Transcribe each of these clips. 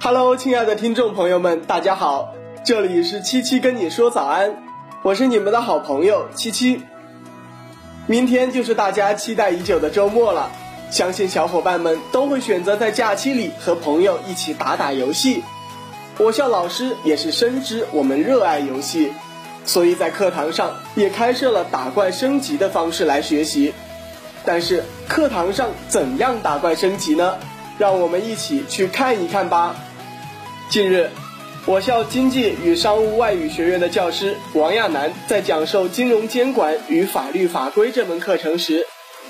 Hello，亲爱的听众朋友们，大家好，这里是七七跟你说早安，我是你们的好朋友七七。明天就是大家期待已久的周末了，相信小伙伴们都会选择在假期里和朋友一起打打游戏。我校老师也是深知我们热爱游戏，所以在课堂上也开设了打怪升级的方式来学习。但是课堂上怎样打怪升级呢？让我们一起去看一看吧。近日，我校经济与商务外语学院的教师王亚楠在讲授金融监管与法律法规这门课程时，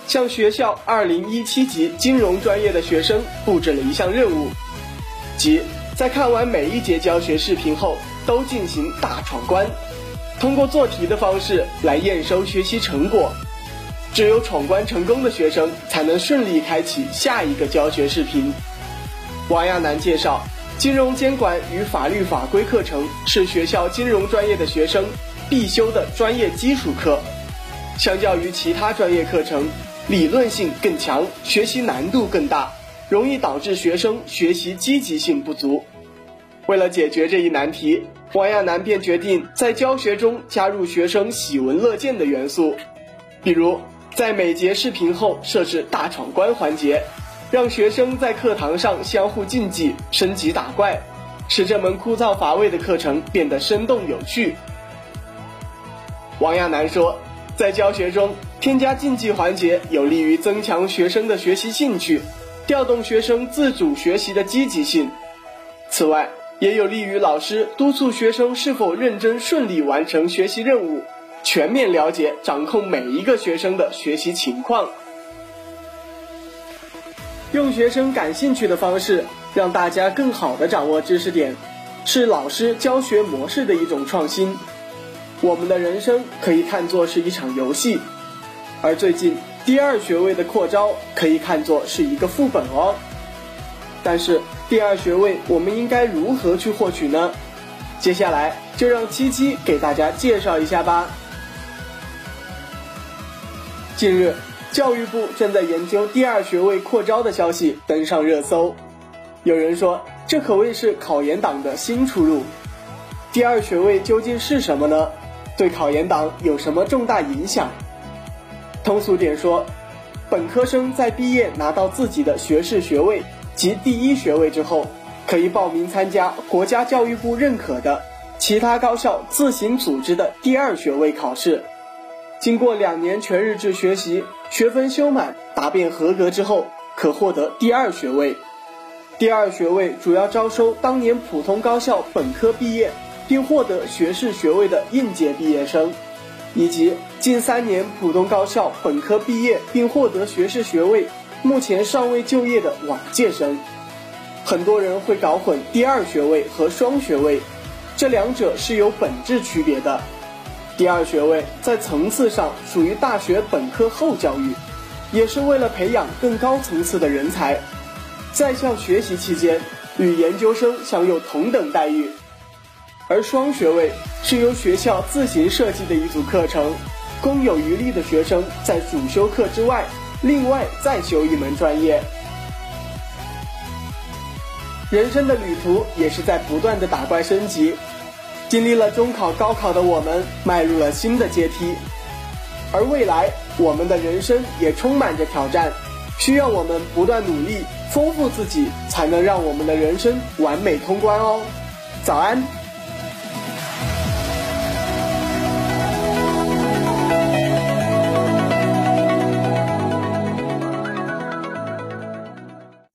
向学校2017级金融专业的学生布置了一项任务，即在看完每一节教学视频后，都进行大闯关，通过做题的方式来验收学习成果。只有闯关成功的学生，才能顺利开启下一个教学视频。王亚楠介绍。金融监管与法律法规课程是学校金融专业的学生必修的专业基础课，相较于其他专业课程，理论性更强，学习难度更大，容易导致学生学习积极性不足。为了解决这一难题，王亚楠便决定在教学中加入学生喜闻乐见的元素，比如在每节视频后设置大闯关环节。让学生在课堂上相互竞技、升级打怪，使这门枯燥乏味的课程变得生动有趣。王亚楠说，在教学中添加竞技环节，有利于增强学生的学习兴趣，调动学生自主学习的积极性。此外，也有利于老师督促学生是否认真顺利完成学习任务，全面了解掌控每一个学生的学习情况。用学生感兴趣的方式，让大家更好的掌握知识点，是老师教学模式的一种创新。我们的人生可以看作是一场游戏，而最近第二学位的扩招可以看作是一个副本哦。但是第二学位我们应该如何去获取呢？接下来就让七七给大家介绍一下吧。近日。教育部正在研究第二学位扩招的消息登上热搜，有人说这可谓是考研党的新出路。第二学位究竟是什么呢？对考研党有什么重大影响？通俗点说，本科生在毕业拿到自己的学士学位及第一学位之后，可以报名参加国家教育部认可的其他高校自行组织的第二学位考试。经过两年全日制学习，学分修满，答辩合格之后，可获得第二学位。第二学位主要招收当年普通高校本科毕业并获得学士学位的应届毕业生，以及近三年普通高校本科毕业并获得学士学位，目前尚未就业的往届生。很多人会搞混第二学位和双学位，这两者是有本质区别的。第二学位在层次上属于大学本科后教育，也是为了培养更高层次的人才，在校学习期间与研究生享有同等待遇。而双学位是由学校自行设计的一组课程，供有余力的学生在主修课之外，另外再修一门专业。人生的旅途也是在不断的打怪升级。经历了中考、高考的我们，迈入了新的阶梯，而未来我们的人生也充满着挑战，需要我们不断努力，丰富自己，才能让我们的人生完美通关哦。早安。